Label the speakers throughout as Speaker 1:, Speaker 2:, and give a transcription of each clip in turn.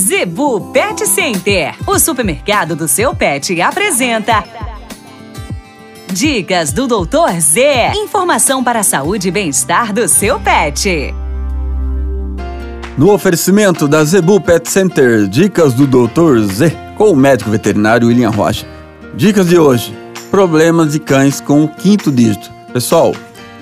Speaker 1: Zebu Pet Center, o supermercado do seu pet, apresenta. Dicas do Doutor Z. Informação para a saúde e bem-estar do seu pet.
Speaker 2: No oferecimento da Zebu Pet Center, dicas do Doutor Z, com o médico veterinário William Rocha. Dicas de hoje: problemas de cães com o quinto dígito. Pessoal,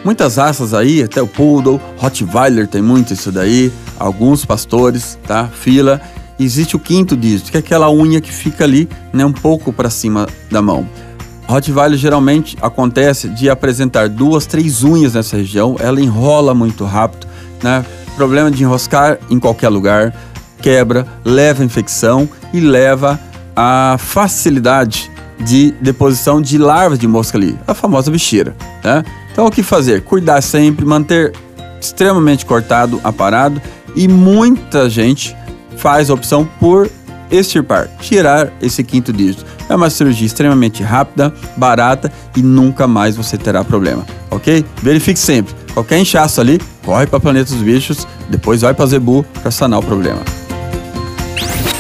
Speaker 2: muitas raças aí, até o Poodle, Rottweiler tem muito isso daí, alguns pastores, tá? Fila existe o quinto dígito, que é aquela unha que fica ali, né, um pouco para cima da mão. Rottweiler geralmente acontece de apresentar duas, três unhas nessa região, ela enrola muito rápido, né? Problema de enroscar em qualquer lugar, quebra, leva infecção e leva a facilidade de deposição de larvas de mosca ali, a famosa bicheira, né? Então o que fazer? Cuidar sempre, manter extremamente cortado, aparado e muita gente faz a opção por extirpar, tirar esse quinto dígito. É uma cirurgia extremamente rápida, barata e nunca mais você terá problema, ok? Verifique sempre. Qualquer inchaço ali, corre para Planeta dos Bichos, depois vai para Zebu para sanar o problema.